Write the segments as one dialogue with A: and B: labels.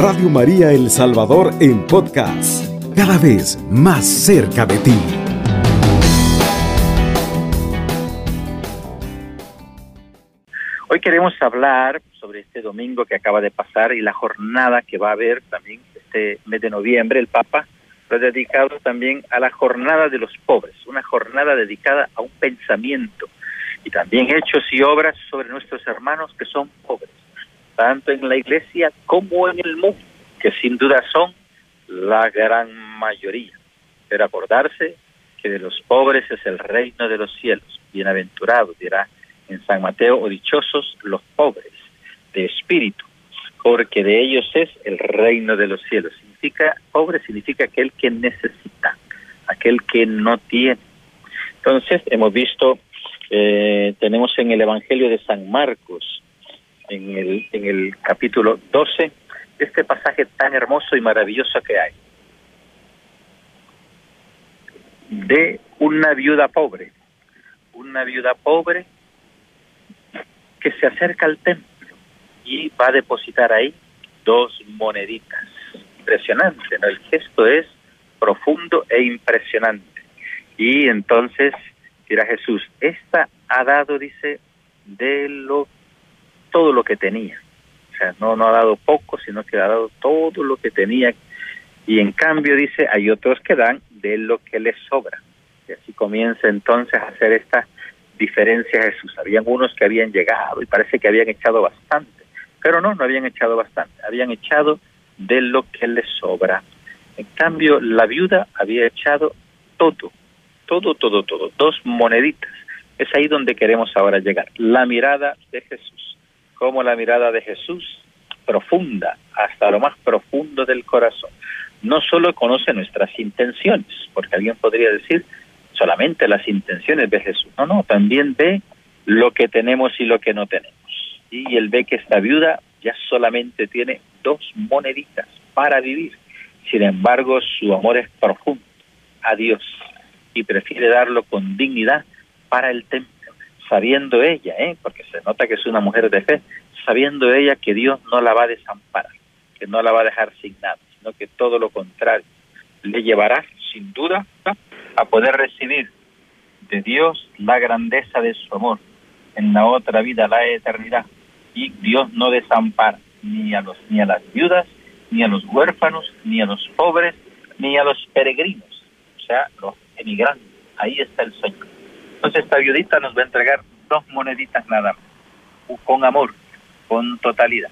A: Radio María El Salvador en podcast, cada vez más cerca de ti.
B: Hoy queremos hablar sobre este domingo que acaba de pasar y la jornada que va a haber también este mes de noviembre. El Papa lo ha dedicado también a la jornada de los pobres, una jornada dedicada a un pensamiento y también hechos y obras sobre nuestros hermanos que son pobres tanto en la iglesia como en el mundo, que sin duda son la gran mayoría. Pero acordarse que de los pobres es el reino de los cielos. Bienaventurados, dirá en San Mateo, o dichosos los pobres de espíritu, porque de ellos es el reino de los cielos. Significa, pobre significa aquel que necesita, aquel que no tiene. Entonces, hemos visto, eh, tenemos en el Evangelio de San Marcos, en el, en el capítulo 12, este pasaje tan hermoso y maravilloso que hay. De una viuda pobre, una viuda pobre que se acerca al templo y va a depositar ahí dos moneditas. Impresionante, ¿no? El gesto es profundo e impresionante. Y entonces dirá Jesús, esta ha dado, dice, de lo todo lo que tenía. O sea, no, no ha dado poco, sino que ha dado todo lo que tenía. Y en cambio, dice, hay otros que dan de lo que les sobra. Y así comienza entonces a hacer esta diferencia Jesús. Habían unos que habían llegado y parece que habían echado bastante, pero no, no habían echado bastante, habían echado de lo que les sobra. En cambio, la viuda había echado todo, todo, todo, todo, dos moneditas. Es ahí donde queremos ahora llegar. La mirada de Jesús como la mirada de Jesús, profunda, hasta lo más profundo del corazón. No solo conoce nuestras intenciones, porque alguien podría decir solamente las intenciones de Jesús. No, no, también ve lo que tenemos y lo que no tenemos. Y él ve que esta viuda ya solamente tiene dos moneditas para vivir. Sin embargo, su amor es profundo a Dios y prefiere darlo con dignidad para el templo sabiendo ella, ¿eh? porque se nota que es una mujer de fe, sabiendo ella que Dios no la va a desamparar, que no la va a dejar sin nada, sino que todo lo contrario, le llevará sin duda a poder recibir de Dios la grandeza de su amor, en la otra vida la eternidad, y Dios no desampara ni a los ni a las viudas, ni a los huérfanos, ni a los pobres, ni a los peregrinos, o sea, los emigrantes. Ahí está el Señor. Entonces esta viudita nos va a entregar dos moneditas nada más, con amor, con totalidad.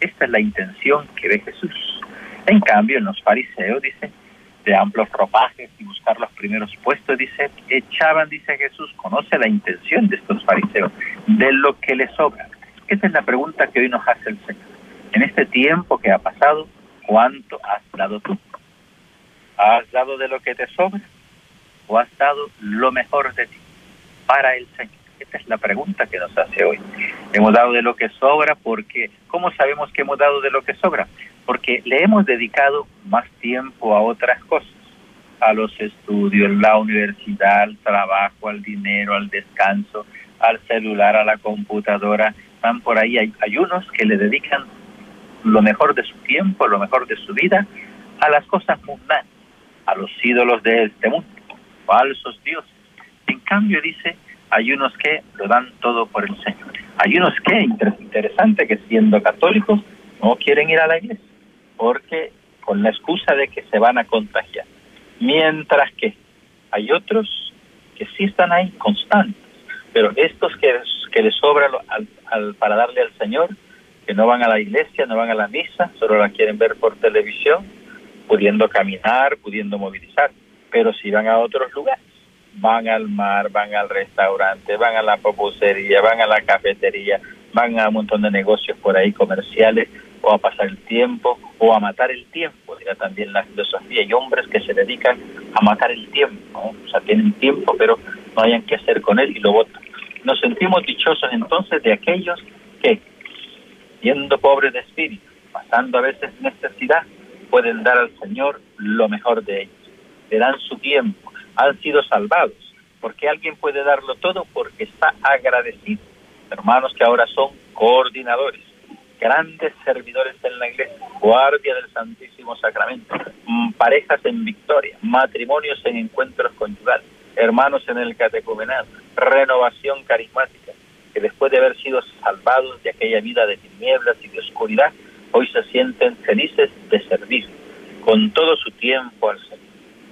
B: Esta es la intención que ve Jesús. En cambio, en los fariseos, dice, de amplios ropajes y buscar los primeros puestos, dice, echaban, dice Jesús, conoce la intención de estos fariseos, de lo que les sobra. Esa es la pregunta que hoy nos hace el Señor. En este tiempo que ha pasado, ¿cuánto has dado tú? ¿Has dado de lo que te sobra o has dado lo mejor de ti? Para el Señor? Esta es la pregunta que nos hace hoy. Hemos dado de lo que sobra porque, ¿cómo sabemos que hemos dado de lo que sobra? Porque le hemos dedicado más tiempo a otras cosas, a los estudios, la universidad, al trabajo, al dinero, al descanso, al celular, a la computadora. Van por ahí, hay, hay unos que le dedican lo mejor de su tiempo, lo mejor de su vida a las cosas mundanas, a los ídolos de este mundo, falsos dioses en cambio, dice, hay unos que lo dan todo por el Señor. Hay unos que, interesante, que siendo católicos no quieren ir a la iglesia, porque con la excusa de que se van a contagiar. Mientras que hay otros que sí están ahí constantes, pero estos que, que les sobra para darle al Señor, que no van a la iglesia, no van a la misa, solo la quieren ver por televisión, pudiendo caminar, pudiendo movilizar, pero si van a otros lugares van al mar, van al restaurante, van a la popusería, van a la cafetería, van a un montón de negocios por ahí comerciales o a pasar el tiempo o a matar el tiempo, dirá también la filosofía. Hay hombres que se dedican a matar el tiempo, o sea, tienen tiempo pero no hayan qué hacer con él y lo votan. Nos sentimos dichosos entonces de aquellos que, siendo pobres de espíritu, pasando a veces necesidad, pueden dar al Señor lo mejor de ellos. Le dan su tiempo, han sido salvados. porque alguien puede darlo todo? Porque está agradecido. Hermanos que ahora son coordinadores, grandes servidores en la iglesia, guardia del Santísimo Sacramento, mm, parejas en victoria, matrimonios en encuentros conyugales, hermanos en el catecumenado, renovación carismática, que después de haber sido salvados de aquella vida de tinieblas y de oscuridad, hoy se sienten felices de servir con todo su tiempo al Señor.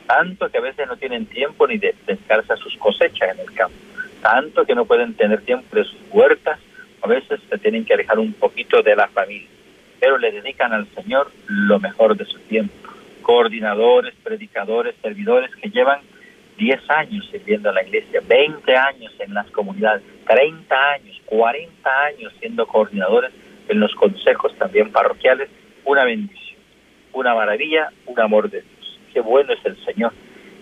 B: Tanto que a veces no tienen tiempo ni de descansar sus cosechas en el campo, tanto que no pueden tener tiempo de sus huertas, a veces se tienen que alejar un poquito de la familia, pero le dedican al Señor lo mejor de su tiempo. Coordinadores, predicadores, servidores que llevan 10 años sirviendo a la iglesia, 20 años en las comunidades, 30 años, 40 años siendo coordinadores en los consejos también parroquiales, una bendición, una maravilla, un amor de Dios. Qué bueno es el Señor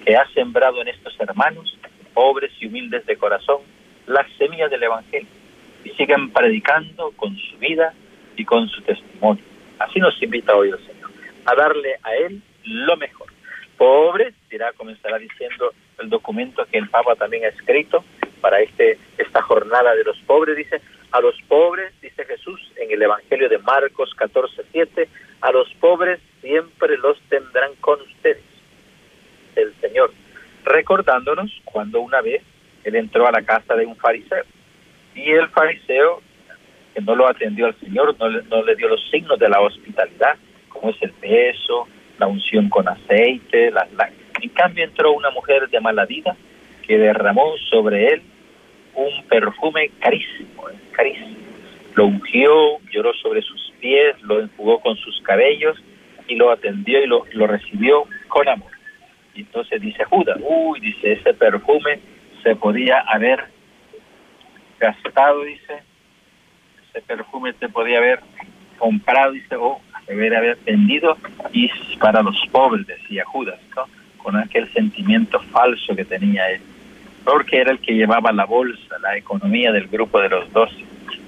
B: que ha sembrado en estos hermanos, pobres y humildes de corazón, las semillas del Evangelio y siguen predicando con su vida y con su testimonio. Así nos invita hoy el Señor, a darle a Él lo mejor. Pobres, dirá, comenzará diciendo el documento que el Papa también ha escrito para este esta jornada de los pobres, dice, a los pobres, dice Jesús en el Evangelio de Marcos 14, 7, a los pobres siempre los tendrán con ustedes, recordándonos cuando una vez él entró a la casa de un fariseo y el fariseo, que no lo atendió al Señor, no le, no le dio los signos de la hospitalidad, como es el beso, la unción con aceite, las lágrimas. En cambio entró una mujer de mala vida que derramó sobre él un perfume carísimo, carísimo. Lo ungió, lloró sobre sus pies, lo enjugó con sus cabellos y lo atendió y lo recibió con amor. Entonces dice Judas, uy, dice, ese perfume se podía haber gastado, dice, ese perfume se podía haber comprado, dice, o debería haber vendido y para los pobres, decía Judas, ¿no? con aquel sentimiento falso que tenía él, porque era el que llevaba la bolsa, la economía del grupo de los dos,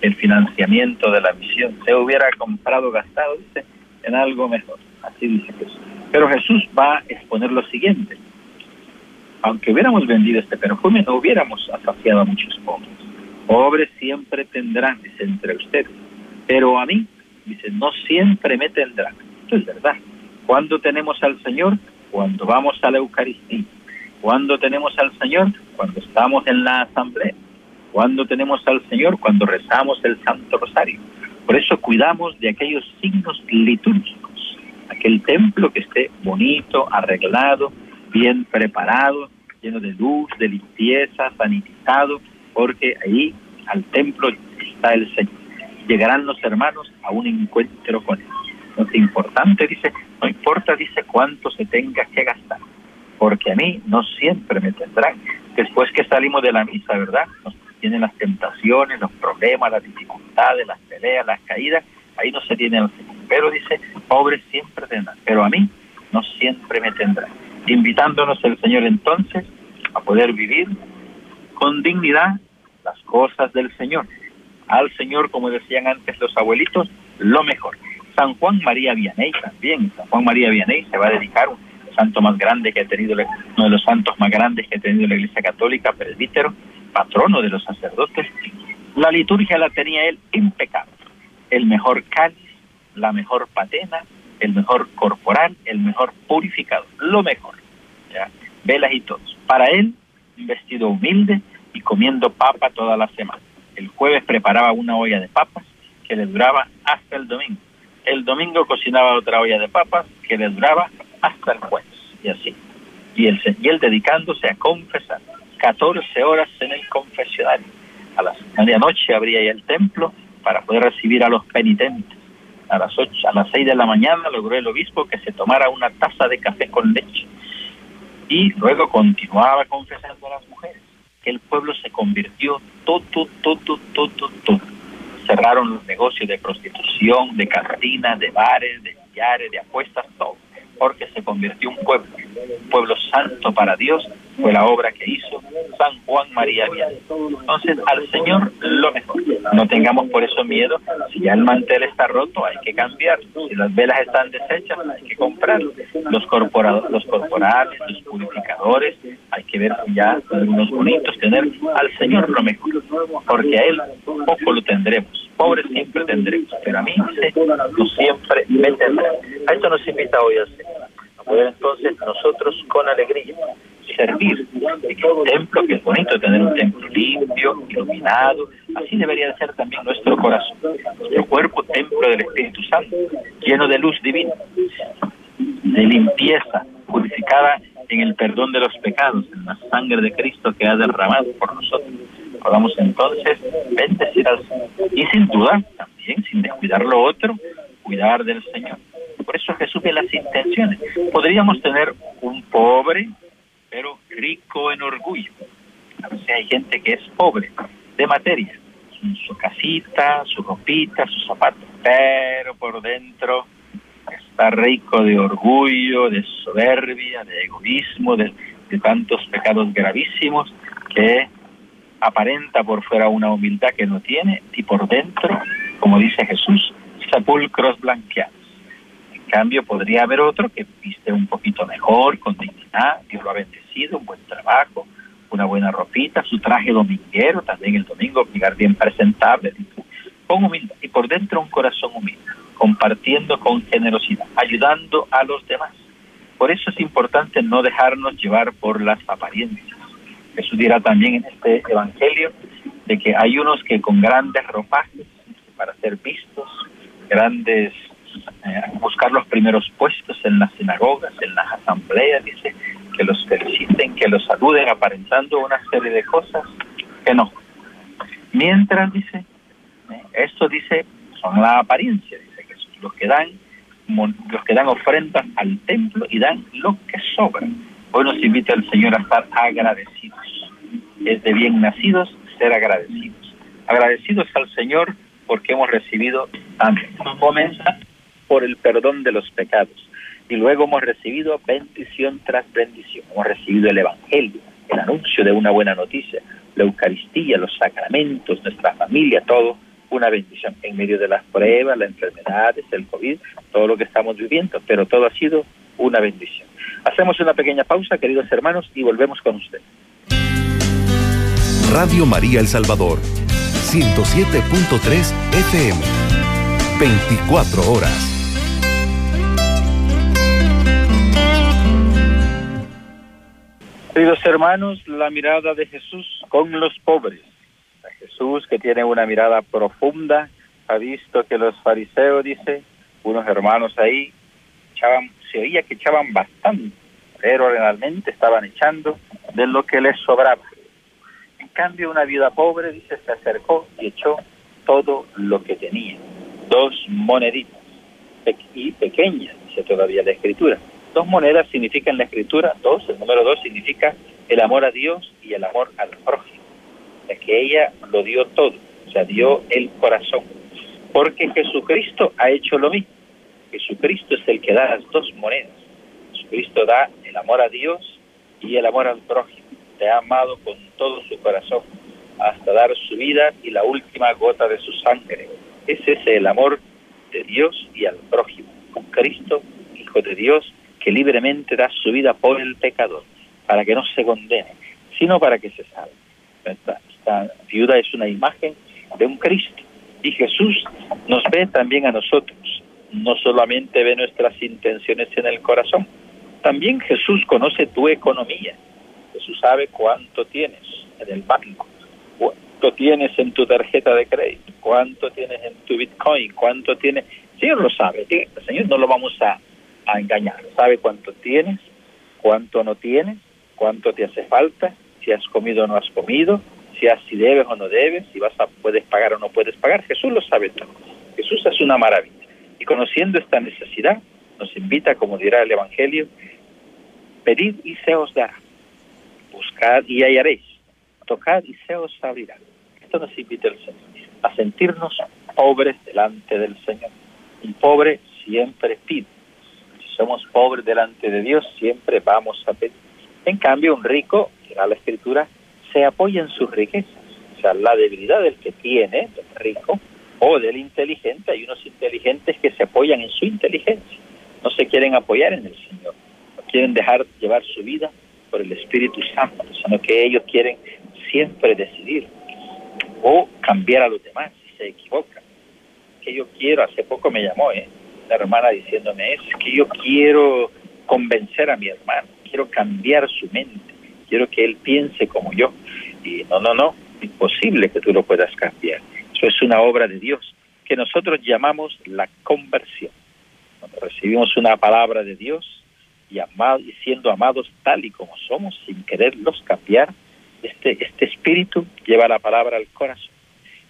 B: el financiamiento de la misión, se hubiera comprado, gastado, dice, en algo mejor, así dice Jesús. Pero Jesús va a exponer lo siguiente, aunque hubiéramos vendido este perfume, no hubiéramos asociado a muchos pobres Pobres siempre tendrán, dice, entre ustedes. Pero a mí, dice, no siempre me tendrán. Esto es verdad. ¿Cuándo tenemos al Señor? Cuando vamos a la Eucaristía. ¿Cuándo tenemos al Señor? Cuando estamos en la asamblea. ¿Cuándo tenemos al Señor? Cuando rezamos el Santo Rosario. Por eso cuidamos de aquellos signos litúrgicos. Aquel templo que esté bonito, arreglado, bien preparado, lleno de luz, de limpieza, sanitizado, porque ahí al templo está el Señor. Llegarán los hermanos a un encuentro con Él. No es importante, dice, no importa, dice, cuánto se tenga que gastar, porque a mí no siempre me tendrán. Después que salimos de la misa, ¿verdad? Nos tienen las tentaciones, los problemas, las dificultades, las peleas, las caídas, ahí no se tiene. Pero dice, pobres siempre tendrán, pero a mí no siempre me tendrán. Invitándonos el Señor entonces a poder vivir con dignidad las cosas del Señor. Al Señor, como decían antes los abuelitos, lo mejor. San Juan María Vianney también. San Juan María Vianney se va a dedicar un santo más grande que ha tenido, uno de los santos más grandes que ha tenido la Iglesia Católica, presbítero, patrono de los sacerdotes. La liturgia la tenía él impecable. El mejor cáliz, la mejor patena, el mejor corporal, el mejor purificado, lo mejor. ¿ya? Velas y todos. Para él, un vestido humilde, y comiendo papa toda la semana. El jueves preparaba una olla de papas que le duraba hasta el domingo. El domingo cocinaba otra olla de papas que le duraba hasta el jueves. Y así. Y él, y dedicándose a confesar. 14 horas en el confesionario. A las medianoche abría ya el templo para poder recibir a los penitentes. A las ocho, a las 6 de la mañana logró el obispo que se tomara una taza de café con leche. Y luego continuaba confesando a las mujeres que el pueblo se convirtió todo, todo, todo, todo. Cerraron los negocios de prostitución, de cantinas, de bares, de billares, de apuestas, todo, porque se convirtió un pueblo, un pueblo santo para Dios, fue la obra que hizo San Juan María Vianney. Entonces, al Señor lo mejor. No tengamos por eso miedo. Si ya el mantel está roto, hay que cambiar. Si las velas están deshechas, hay que comprar. Los, los corporales, los purificadores, hay que ver ya unos bonitos, tener al Señor lo mejor, porque a Él poco lo tendremos. Pobres siempre tendremos, pero a mí dice, siempre me tendrá. A esto nos invita hoy a Señor. A entonces nosotros con alegría servir un templo, que es bonito tener un templo limpio, iluminado, así debería de ser también nuestro corazón, nuestro cuerpo, templo del Espíritu Santo, lleno de luz divina, de limpieza, purificada en el perdón de los pecados, en la sangre de Cristo que ha derramado por nosotros. Podamos entonces bendecir al Señor. Y sin duda, también, sin descuidar lo otro, cuidar del Señor. Por eso Jesús ve las intenciones. Podríamos tener un pobre pero rico en orgullo. O sea, gente que es pobre de materia, su casita, su ropita, sus zapatos, pero por dentro está rico de orgullo, de soberbia, de egoísmo, de, de tantos pecados gravísimos que aparenta por fuera una humildad que no tiene y por dentro, como dice Jesús, sepulcros blanqueados. Cambio, podría haber otro que viste un poquito mejor, con dignidad, Dios lo ha bendecido, un buen trabajo, una buena ropita, su traje dominguero, también el domingo llegar bien presentable, con humildad y por dentro un corazón humilde, compartiendo con generosidad, ayudando a los demás. Por eso es importante no dejarnos llevar por las apariencias. Jesús dirá también en este evangelio de que hay unos que con grandes ropajes para ser vistos, grandes eh, buscar los primeros puestos en las sinagogas, en las asambleas, dice, que los feliciten, que los saluden, aparentando una serie de cosas que no. Mientras, dice, eh, esto dice, son la apariencia, dice que los que dan los que dan ofrendas al templo y dan lo que sobra. Hoy nos invita el Señor a estar agradecidos. Es de bien nacidos ser agradecidos. Agradecidos al Señor porque hemos recibido tanto. Comienza por el perdón de los pecados. Y luego hemos recibido bendición tras bendición. Hemos recibido el Evangelio, el anuncio de una buena noticia, la Eucaristía, los sacramentos, nuestra familia, todo una bendición en medio de las pruebas, las enfermedades, el COVID, todo lo que estamos viviendo, pero todo ha sido una bendición. Hacemos una pequeña pausa, queridos hermanos, y volvemos con ustedes.
A: Radio María El Salvador, 107.3 FM, 24 horas.
B: Queridos hermanos, la mirada de Jesús con los pobres. Jesús que tiene una mirada profunda, ha visto que los fariseos, dice, unos hermanos ahí, echaban, se oía que echaban bastante, pero realmente estaban echando de lo que les sobraba. En cambio, una viuda pobre, dice, se acercó y echó todo lo que tenía, dos moneditas, y pequeñas, dice todavía la escritura Dos monedas significan la escritura, dos, el número dos significa el amor a Dios y el amor al prójimo. Es que ella lo dio todo, o sea, dio el corazón. Porque Jesucristo ha hecho lo mismo. Jesucristo es el que da las dos monedas. Jesucristo da el amor a Dios y el amor al prójimo. Te ha amado con todo su corazón hasta dar su vida y la última gota de su sangre. Ese es el amor de Dios y al prójimo. Con Cristo, Hijo de Dios, que libremente da su vida por el pecador, para que no se condene, sino para que se salve. Esta, viuda es una imagen de un Cristo y Jesús nos ve también a nosotros. No solamente ve nuestras intenciones en el corazón, también Jesús conoce tu economía. Jesús sabe cuánto tienes en el banco, cuánto tienes en tu tarjeta de crédito, cuánto tienes en tu Bitcoin, cuánto tienes. El Señor lo sabe. El Señor no lo vamos a a engañar. Sabe cuánto tienes, cuánto no tienes, cuánto te hace falta, si has comido o no has comido, si, has, si debes o no debes, si vas a, puedes pagar o no puedes pagar. Jesús lo sabe todo. Jesús es una maravilla. Y conociendo esta necesidad, nos invita, como dirá el Evangelio, pedid y se os dará, buscad y hallaréis, tocad y se os abrirá. Esto nos invita el Señor, a sentirnos pobres delante del Señor. Un pobre siempre pide, somos pobres delante de Dios, siempre vamos a pedir. En cambio, un rico, que la escritura, se apoya en sus riquezas, sea, la debilidad del que tiene, del rico, o del inteligente. Hay unos inteligentes que se apoyan en su inteligencia, no se quieren apoyar en el Señor, no quieren dejar llevar su vida por el Espíritu Santo, sino que ellos quieren siempre decidir o cambiar a los demás si se equivocan. Que yo quiero, hace poco me llamó ¿eh? la hermana diciéndome, es que yo quiero convencer a mi hermano, quiero cambiar su mente, quiero que él piense como yo. Y no, no, no, imposible que tú lo puedas cambiar. Eso es una obra de Dios que nosotros llamamos la conversión. Cuando recibimos una palabra de Dios y, amado, y siendo amados tal y como somos, sin quererlos cambiar, este, este espíritu lleva la palabra al corazón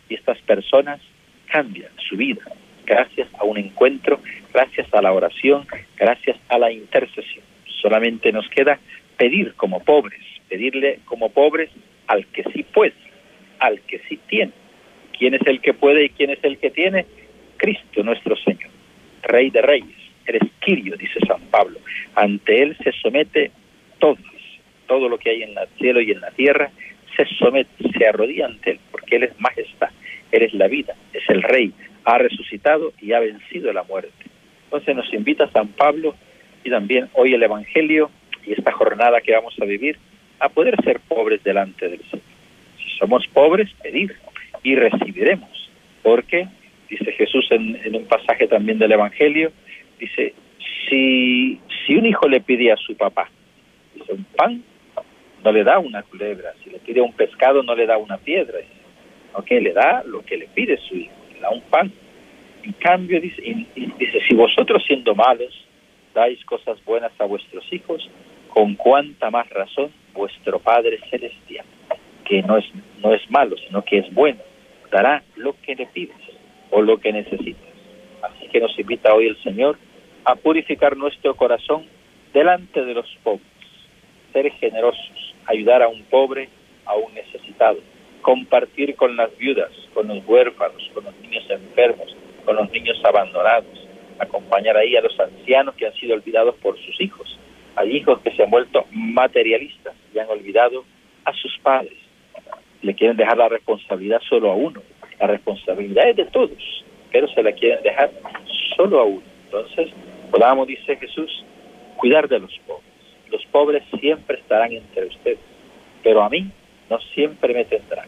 B: y estas personas cambian su vida gracias a un encuentro, gracias a la oración, gracias a la intercesión. Solamente nos queda pedir como pobres, pedirle como pobres al que sí puede, al que sí tiene. ¿Quién es el que puede y quién es el que tiene? Cristo nuestro Señor, Rey de Reyes, eres Quirio, dice San Pablo. Ante Él se somete todo, todo lo que hay en el cielo y en la tierra, se somete, se arrodilla ante Él, porque Él es majestad, Él es la vida, es el Rey, ha resucitado y ha vencido la muerte. Entonces nos invita San Pablo y también hoy el Evangelio y esta jornada que vamos a vivir a poder ser pobres delante del Señor. Si somos pobres, pedir y recibiremos. Porque, dice Jesús en, un pasaje también del Evangelio, dice, si, si un hijo le pide a su papá, dice, un pan, no le da una culebra, si le pide un pescado, no le da una piedra, ¿ok? Le da lo que le pide su hijo, le da un pan. En cambio, dice, dice, si vosotros siendo malos dais cosas buenas a vuestros hijos, con cuánta más razón vuestro Padre Celestial, que no es, no es malo, sino que es bueno, dará lo que le pides o lo que necesitas. Así que nos invita hoy el Señor a purificar nuestro corazón delante de los pobres, ser generosos, ayudar a un pobre, a un necesitado, compartir con las viudas, con los huérfanos, con los niños enfermos, con los niños abandonados, acompañar ahí a los ancianos que han sido olvidados por sus hijos, hay hijos que se han vuelto materialistas y han olvidado a sus padres. Le quieren dejar la responsabilidad solo a uno. La responsabilidad es de todos, pero se la quieren dejar solo a uno. Entonces, podamos, dice Jesús, cuidar de los pobres. Los pobres siempre estarán entre ustedes, pero a mí no siempre me tendrán.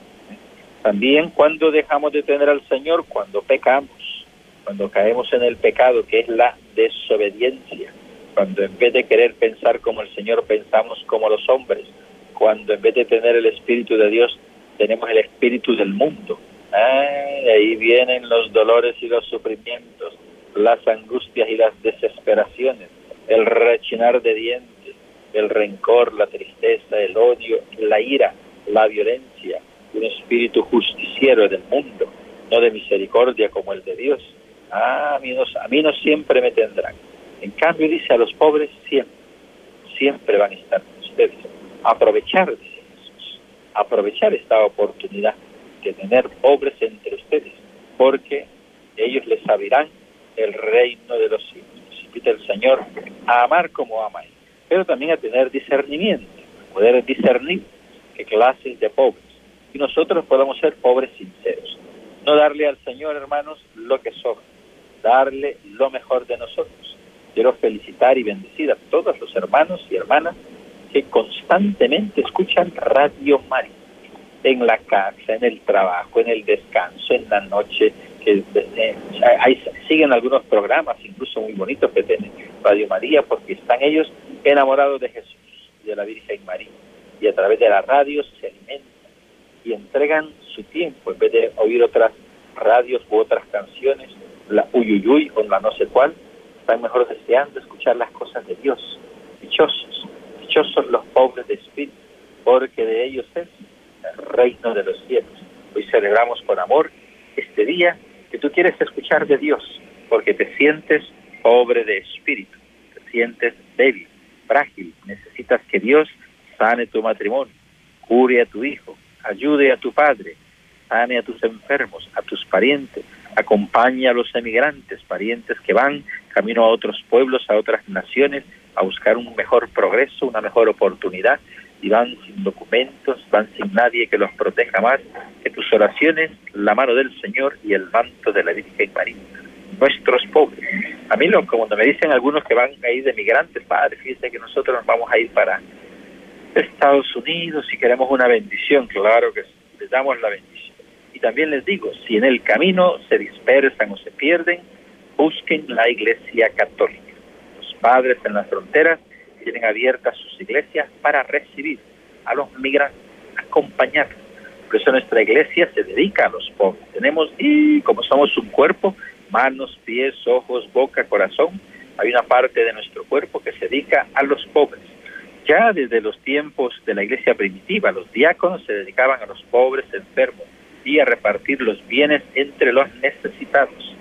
B: También cuando dejamos de tener al Señor, cuando pecamos, cuando caemos en el pecado, que es la desobediencia, cuando en vez de querer pensar como el Señor pensamos como los hombres, cuando en vez de tener el Espíritu de Dios tenemos el Espíritu del mundo. ahí vienen los dolores y los sufrimientos, las angustias y las desesperaciones, el rechinar de dientes, el rencor, la tristeza, el odio, la ira, la violencia, un espíritu justiciero del mundo, no de misericordia como el de Dios. Ah, a mí no, siempre me tendrán en cambio, dice a los pobres siempre, siempre van a estar con ustedes. Aprovechar, dice Jesús, aprovechar esta oportunidad de tener pobres entre ustedes, porque ellos les abrirán el reino de los cielos. invita el Señor a amar como ama pero también a tener discernimiento, poder discernir qué clases de pobres. Y nosotros podamos ser pobres sinceros. No darle al Señor, hermanos, lo que sobra, darle lo mejor de nosotros Quiero felicitar y bendecir a todos los hermanos y hermanas que constantemente escuchan Radio María, en la casa, en el trabajo, en el descanso, en la noche, que eh, siguen algunos programas, incluso muy bonitos que tiene Radio María, porque están ellos enamorados de Jesús y de la Virgen María, y a través de la radio se alimentan y entregan su tiempo, en vez de oír otras radios u otras canciones, la uyuyuy o la no sé cuál, están mejor deseando escuchar las cosas de Dios. Dichosos, dichosos los pobres de espíritu, porque de ellos es el reino de los cielos. Hoy celebramos con amor este día que tú quieres escuchar de Dios, porque te sientes pobre de espíritu, te sientes débil, frágil, necesitas que Dios sane tu matrimonio, cure a tu hijo, ayude a tu padre, sane a tus enfermos, a tus parientes, acompaña a los emigrantes, parientes que van camino a otros pueblos, a otras naciones, a buscar un mejor progreso, una mejor oportunidad. Y van sin documentos, van sin nadie que los proteja más que tus oraciones, la mano del Señor y el manto de la Virgen María. Nuestros pobres. A mí, lo, como me dicen algunos que van a ir de migrantes, padre, fíjense que nosotros nos vamos a ir para Estados Unidos y queremos una bendición, claro que les damos la bendición. Y también les digo, si en el camino se dispersan o se pierden, busquen la iglesia católica. Los padres en las fronteras tienen abiertas sus iglesias para recibir a los migrantes, acompañarlos. Por eso nuestra iglesia se dedica a los pobres. Tenemos, y como somos un cuerpo, manos, pies, ojos, boca, corazón, hay una parte de nuestro cuerpo que se dedica a los pobres. Ya desde los tiempos de la iglesia primitiva, los diáconos se dedicaban a los pobres enfermos y a repartir los bienes entre los necesitados.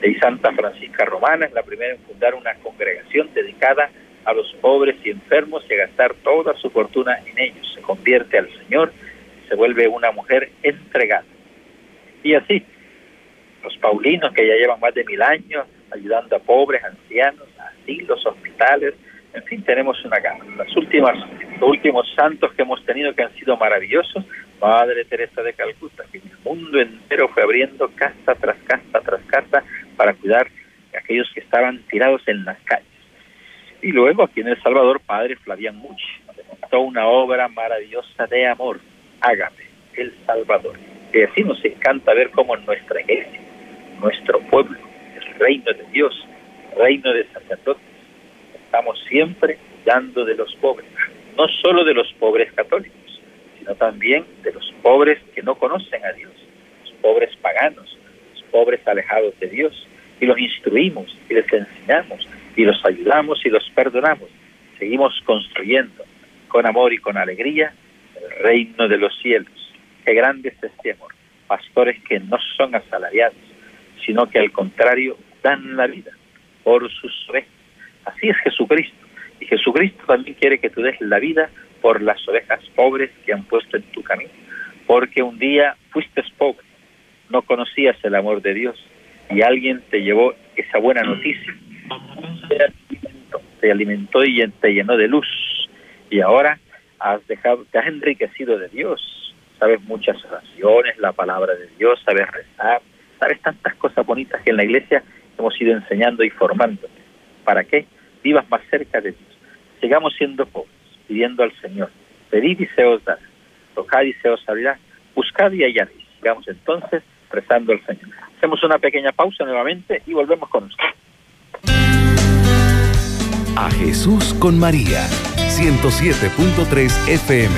B: De Santa Francisca Romana es la primera en fundar una congregación dedicada a los pobres y enfermos y a gastar toda su fortuna en ellos. Se convierte al Señor se vuelve una mujer entregada. Y así, los paulinos que ya llevan más de mil años ayudando a pobres, ancianos, asilos, hospitales, en fin, tenemos una gama. Los últimos santos que hemos tenido que han sido maravillosos, Madre Teresa de Calcuta, que el mundo entero fue abriendo casa tras casa tras casa para cuidar a aquellos que estaban tirados en las calles. Y luego aquí en El Salvador, Padre Flavián Muchi, montó una obra maravillosa de amor, Hágame, El Salvador. Y así nos encanta ver cómo nuestra iglesia, nuestro pueblo, el reino de Dios, el reino de sacerdotes, estamos siempre dando de los pobres, no solo de los pobres católicos, sino también de los pobres que no conocen a Dios, los pobres paganos, los pobres alejados de Dios, y los instruimos y les enseñamos y los ayudamos y los perdonamos. Seguimos construyendo con amor y con alegría el reino de los cielos. Qué grande es este amor. Pastores que no son asalariados, sino que al contrario dan la vida por sus ovejas Así es Jesucristo. Y Jesucristo también quiere que tú des la vida por las ovejas pobres que han puesto en tu camino. Porque un día fuiste pobre, no conocías el amor de Dios y alguien te llevó esa buena noticia. Te alimentó, y te llenó de luz. Y ahora has dejado, te has enriquecido de Dios. Sabes muchas oraciones, la palabra de Dios, sabes rezar, sabes tantas cosas bonitas que en la iglesia hemos ido enseñando y formando. ¿Para qué? Vivas más cerca de Dios. Sigamos siendo pobres, pidiendo al Señor. Pedid y se os dará. Tocad y se os abrirá. Buscad y hallaréis. Sigamos entonces rezando al Señor. Hacemos una pequeña pausa nuevamente y volvemos con usted.
A: A Jesús con María, 107.3 FM,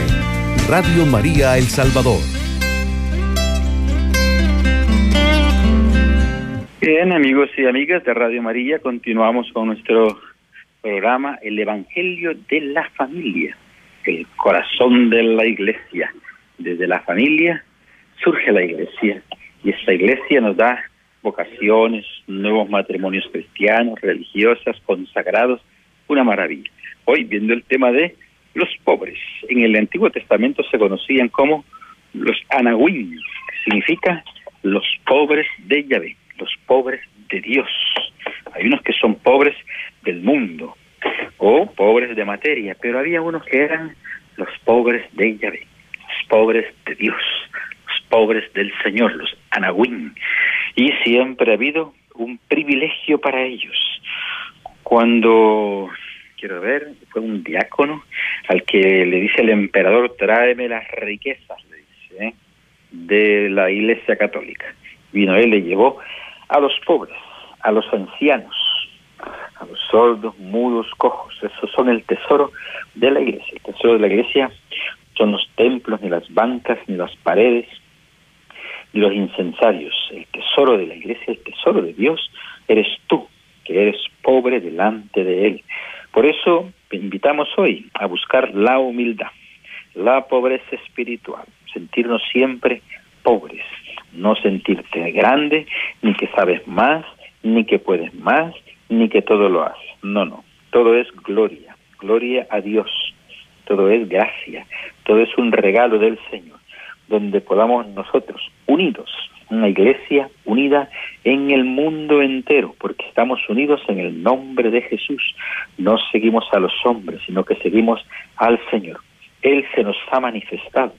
A: Radio María El Salvador.
B: Bien, amigos y amigas de Radio María, continuamos con nuestro programa El Evangelio de la Familia, el corazón de la iglesia. Desde la familia surge la iglesia y esta iglesia nos da vocaciones, nuevos matrimonios cristianos, religiosas, consagrados, una maravilla. Hoy viendo el tema de los pobres. En el Antiguo Testamento se conocían como los anahuim, que significa los pobres de Yahvé los pobres de Dios. Hay unos que son pobres del mundo o pobres de materia, pero había unos que eran los pobres de Yahvé, los pobres de Dios, los pobres del Señor, los anahuín. Y siempre ha habido un privilegio para ellos. Cuando, quiero ver, fue un diácono al que le dice el emperador, tráeme las riquezas, le dice, ¿eh? de la Iglesia Católica. Vino él, le llevó a los pobres, a los ancianos, a los sordos, mudos, cojos. Esos son el tesoro de la iglesia. El tesoro de la iglesia son los templos, ni las bancas, ni las paredes, ni los incensarios. El tesoro de la iglesia, el tesoro de Dios, eres tú, que eres pobre delante de Él. Por eso te invitamos hoy a buscar la humildad, la pobreza espiritual, sentirnos siempre pobres, no sentirte grande, ni que sabes más, ni que puedes más, ni que todo lo haces. No, no, todo es gloria, gloria a Dios, todo es gracia, todo es un regalo del Señor, donde podamos nosotros, unidos, una iglesia unida en el mundo entero, porque estamos unidos en el nombre de Jesús. No seguimos a los hombres, sino que seguimos al Señor. Él se nos ha manifestado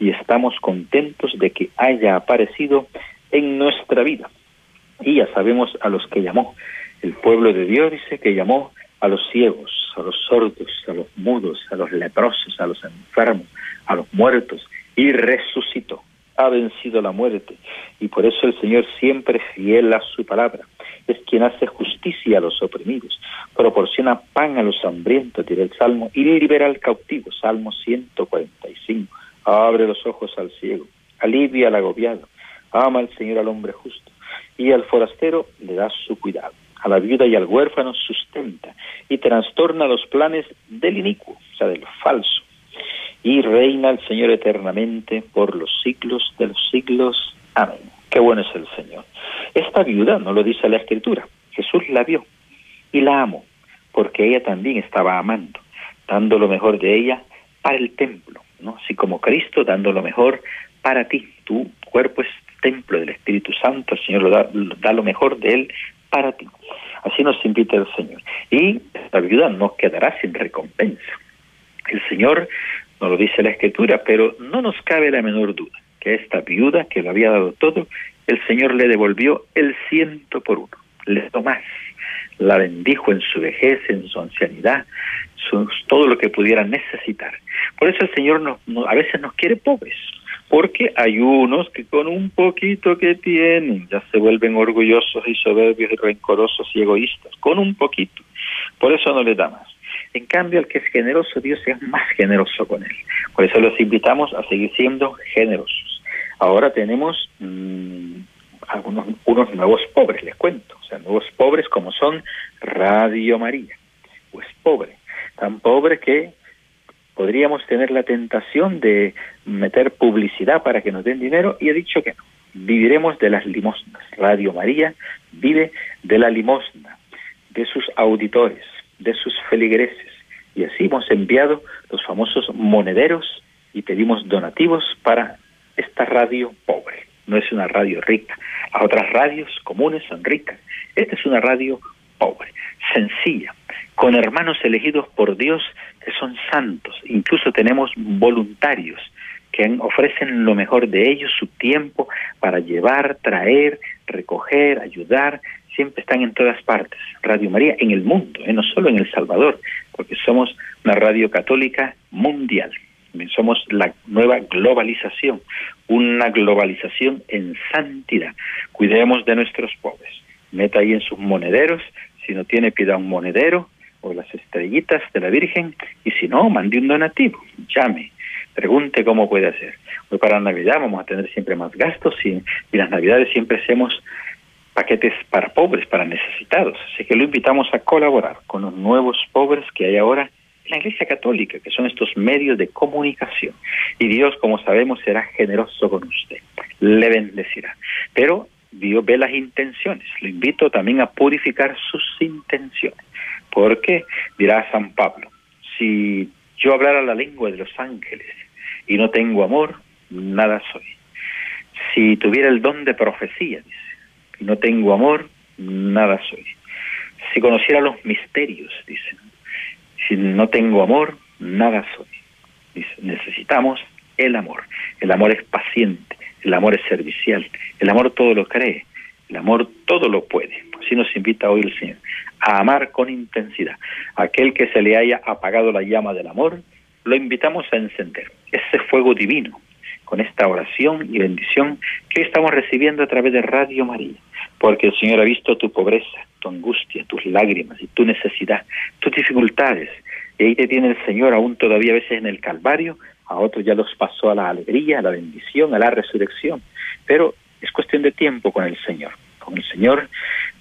B: y estamos contentos de que haya aparecido en nuestra vida. Y ya sabemos a los que llamó. El pueblo de Dios dice que llamó a los ciegos, a los sordos, a los mudos, a los leprosos, a los enfermos, a los muertos, y resucitó. Ha vencido la muerte. Y por eso el Señor siempre fiel a su palabra. Es quien hace justicia a los oprimidos, proporciona pan a los hambrientos, dirá el Salmo, y libera al cautivo, Salmo 145. Abre los ojos al ciego, alivia al agobiado, ama al Señor al hombre justo, y al forastero le da su cuidado a la viuda y al huérfano sustenta y trastorna los planes del inicuo, o sea, del falso. Y reina el Señor eternamente por los siglos de los siglos. Amén. Qué bueno es el Señor. Esta viuda, no lo dice la Escritura, Jesús la vio y la amó, porque ella también estaba amando, dando lo mejor de ella para el templo, ¿no? Así como Cristo dando lo mejor para ti. Tu cuerpo es templo del Espíritu Santo, el Señor lo da, da lo mejor de él para ti. Así nos invita el Señor. Y esta viuda no quedará sin recompensa. El Señor lo dice la Escritura, pero no nos cabe la menor duda que esta viuda que lo había dado todo, el Señor le devolvió el ciento por uno, le dio más, la bendijo en su vejez, en su ancianidad, todo lo que pudiera necesitar. Por eso el Señor a veces nos quiere pobres, porque hay unos que con un poquito que tienen ya se vuelven orgullosos y soberbios y rencorosos y egoístas, con un poquito. Por eso no les da más. En cambio, el que es generoso, Dios es más generoso con él. Por eso los invitamos a seguir siendo generosos. Ahora tenemos mm, algunos unos nuevos pobres, les cuento. O sea, nuevos pobres como son Radio María. Pues pobre. Tan pobre que podríamos tener la tentación de meter publicidad para que nos den dinero y he dicho que no. Viviremos de las limosnas. Radio María vive de la limosna, de sus auditores, de sus feligreses. Y así hemos enviado los famosos monederos y pedimos donativos para esta radio pobre. No es una radio rica. Las otras radios comunes son ricas. Esta es una radio pobre, sencilla, con hermanos elegidos por Dios que son santos. Incluso tenemos voluntarios que ofrecen lo mejor de ellos, su tiempo, para llevar, traer, recoger, ayudar. Siempre están en todas partes. Radio María en el mundo, ¿eh? no solo en El Salvador, porque somos una radio católica mundial. Somos la nueva globalización, una globalización en santidad. Cuidemos de nuestros pobres. Meta ahí en sus monederos, si no tiene, pida un monedero, o las estrellitas de la Virgen y si no, mande un donativo, llame, pregunte cómo puede hacer. Hoy para Navidad vamos a tener siempre más gastos y las Navidades siempre hacemos paquetes para pobres, para necesitados. Así que lo invitamos a colaborar con los nuevos pobres que hay ahora en la Iglesia Católica, que son estos medios de comunicación. Y Dios, como sabemos, será generoso con usted, le bendecirá. Pero Dios ve las intenciones. Lo invito también a purificar sus intenciones. Porque, dirá San Pablo, si yo hablara la lengua de los ángeles y no tengo amor, nada soy. Si tuviera el don de profecía, dice, no tengo amor, nada soy. Si conociera los misterios, dice, si no tengo amor, nada soy. Dice, necesitamos el amor. El amor es paciente, el amor es servicial, el amor todo lo cree, el amor todo lo puede. Así nos invita hoy el Señor a amar con intensidad. Aquel que se le haya apagado la llama del amor, lo invitamos a encender ese fuego divino con esta oración y bendición que estamos recibiendo a través de Radio María, porque el Señor ha visto tu pobreza, tu angustia, tus lágrimas y tu necesidad, tus dificultades. Y ahí te tiene el Señor aún todavía a veces en el Calvario, a otros ya los pasó a la alegría, a la bendición, a la resurrección. Pero es cuestión de tiempo con el Señor. Con el Señor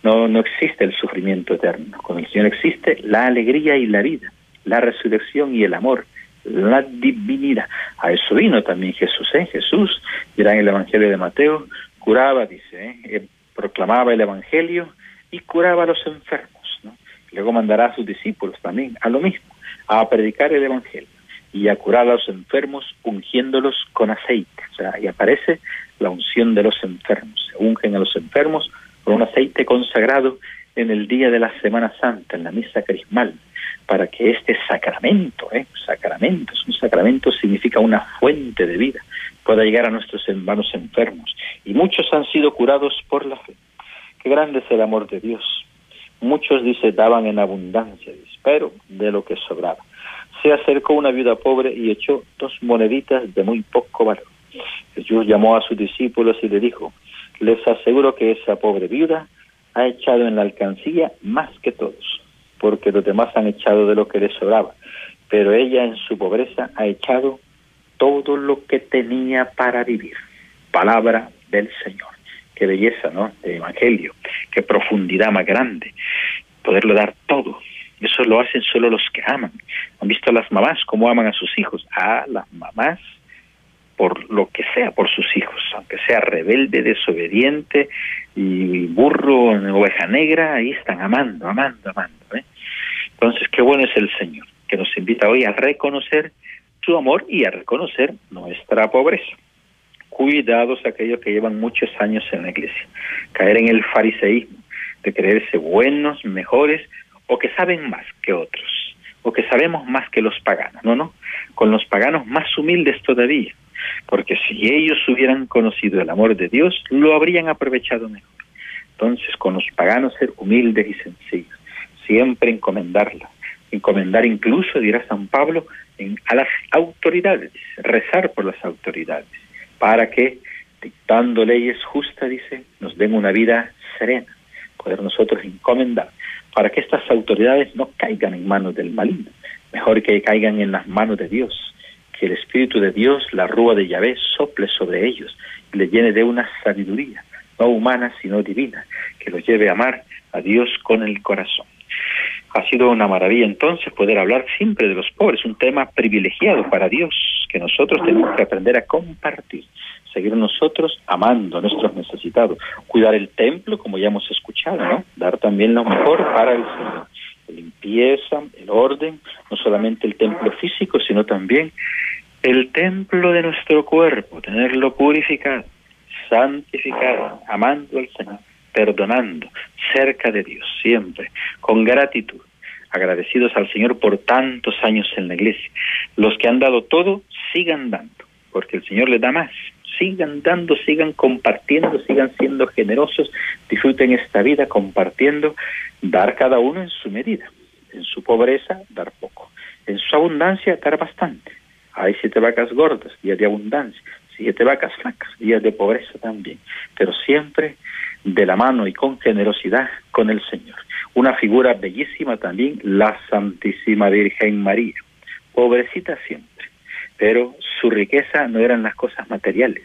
B: no, no existe el sufrimiento eterno. Con el Señor existe la alegría y la vida, la resurrección y el amor, la divinidad. A eso vino también Jesús. ¿eh? Jesús, dirá en el Evangelio de Mateo, curaba, dice, ¿eh? proclamaba el Evangelio y curaba a los enfermos. ¿no? Luego mandará a sus discípulos también a lo mismo, a predicar el Evangelio y a curar a los enfermos ungiéndolos con aceite. O sea, y aparece la unción de los enfermos. Se ungen a los enfermos con un aceite consagrado en el día de la Semana Santa, en la misa crismal. Para que este sacramento, ¿eh? sacramento, un sacramento significa una fuente de vida, pueda llegar a nuestros hermanos enfermos. Y muchos han sido curados por la fe. Qué grande es el amor de Dios. Muchos, dice, daban en abundancia, pero de lo que sobraba. Se acercó una viuda pobre y echó dos moneditas de muy poco valor. Jesús llamó a sus discípulos y le dijo, les aseguro que esa pobre viuda ha echado en la alcancía más que todos, porque los demás han echado de lo que les sobraba, pero ella en su pobreza ha echado todo lo que tenía para vivir. Palabra del Señor. Qué belleza, ¿no? De Evangelio. Qué profundidad más grande. Poderlo dar todo. Eso lo hacen solo los que aman. ¿Han visto a las mamás cómo aman a sus hijos? A las mamás por lo que sea, por sus hijos, aunque sea rebelde, desobediente y burro, oveja negra, ahí están amando, amando, amando. ¿eh? Entonces, qué bueno es el Señor, que nos invita hoy a reconocer su amor y a reconocer nuestra pobreza. Cuidados aquellos que llevan muchos años en la iglesia, caer en el fariseísmo, de creerse buenos, mejores o que saben más que otros, o que sabemos más que los paganos, no, no, con los paganos más humildes todavía, porque si ellos hubieran conocido el amor de Dios, lo habrían aprovechado mejor. Entonces, con los paganos ser humildes y sencillos, siempre encomendarla, encomendar incluso, dirá San Pablo, a las autoridades, rezar por las autoridades, para que, dictando leyes justas, dice, nos den una vida serena, poder nosotros encomendar, para que estas autoridades no caigan en manos del maligno, mejor que caigan en las manos de Dios, que el Espíritu de Dios, la rúa de Yahvé, sople sobre ellos y le llene de una sabiduría, no humana, sino divina, que los lleve a amar a Dios con el corazón. Ha sido una maravilla entonces poder hablar siempre de los pobres, un tema privilegiado para Dios, que nosotros tenemos que aprender a compartir, seguir nosotros amando a nuestros necesitados, cuidar el templo, como ya hemos escuchado, ¿no? Dar también lo mejor para el Señor limpieza, el orden, no solamente el templo físico, sino también el templo de nuestro cuerpo, tenerlo purificado, santificado, amando al Señor, perdonando, cerca de Dios, siempre, con gratitud, agradecidos al Señor por tantos años en la iglesia. Los que han dado todo, sigan dando, porque el Señor les da más. Sigan dando, sigan compartiendo, sigan siendo generosos, disfruten esta vida compartiendo, dar cada uno en su medida. En su pobreza, dar poco. En su abundancia, dar bastante hay siete vacas gordas, días de abundancia, siete vacas flacas, días de pobreza también, pero siempre de la mano y con generosidad con el Señor. Una figura bellísima también, la Santísima Virgen María, pobrecita siempre, pero su riqueza no eran las cosas materiales.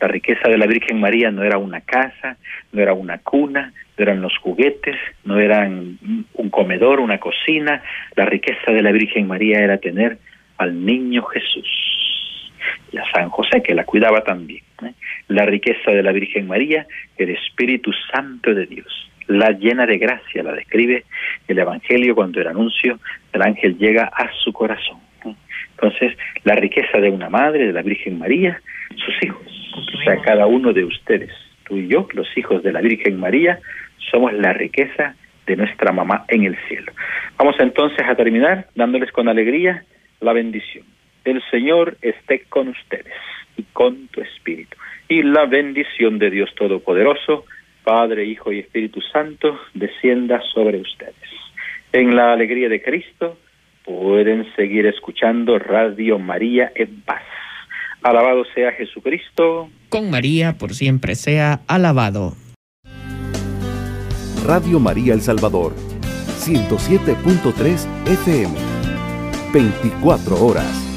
B: La riqueza de la Virgen María no era una casa, no era una cuna, no eran los juguetes, no eran un comedor, una cocina. La riqueza de la Virgen María era tener al niño Jesús y a San José, que la cuidaba también. La riqueza de la Virgen María, el Espíritu Santo de Dios, la llena de gracia, la describe el Evangelio cuando el anuncio del ángel llega a su corazón. Entonces, la riqueza de una madre, de la Virgen María, sus hijos, o sea, cada uno de ustedes, tú y yo, los hijos de la Virgen María, somos la riqueza de nuestra mamá en el cielo. Vamos entonces a terminar dándoles con alegría la bendición. El Señor esté con ustedes y con tu espíritu. Y la bendición de Dios Todopoderoso, Padre, Hijo y Espíritu Santo, descienda sobre ustedes. En la alegría de Cristo pueden seguir escuchando Radio María en paz. Alabado sea Jesucristo.
C: Con María por siempre sea alabado.
A: Radio María El Salvador, 107.3 FM. 24 horas.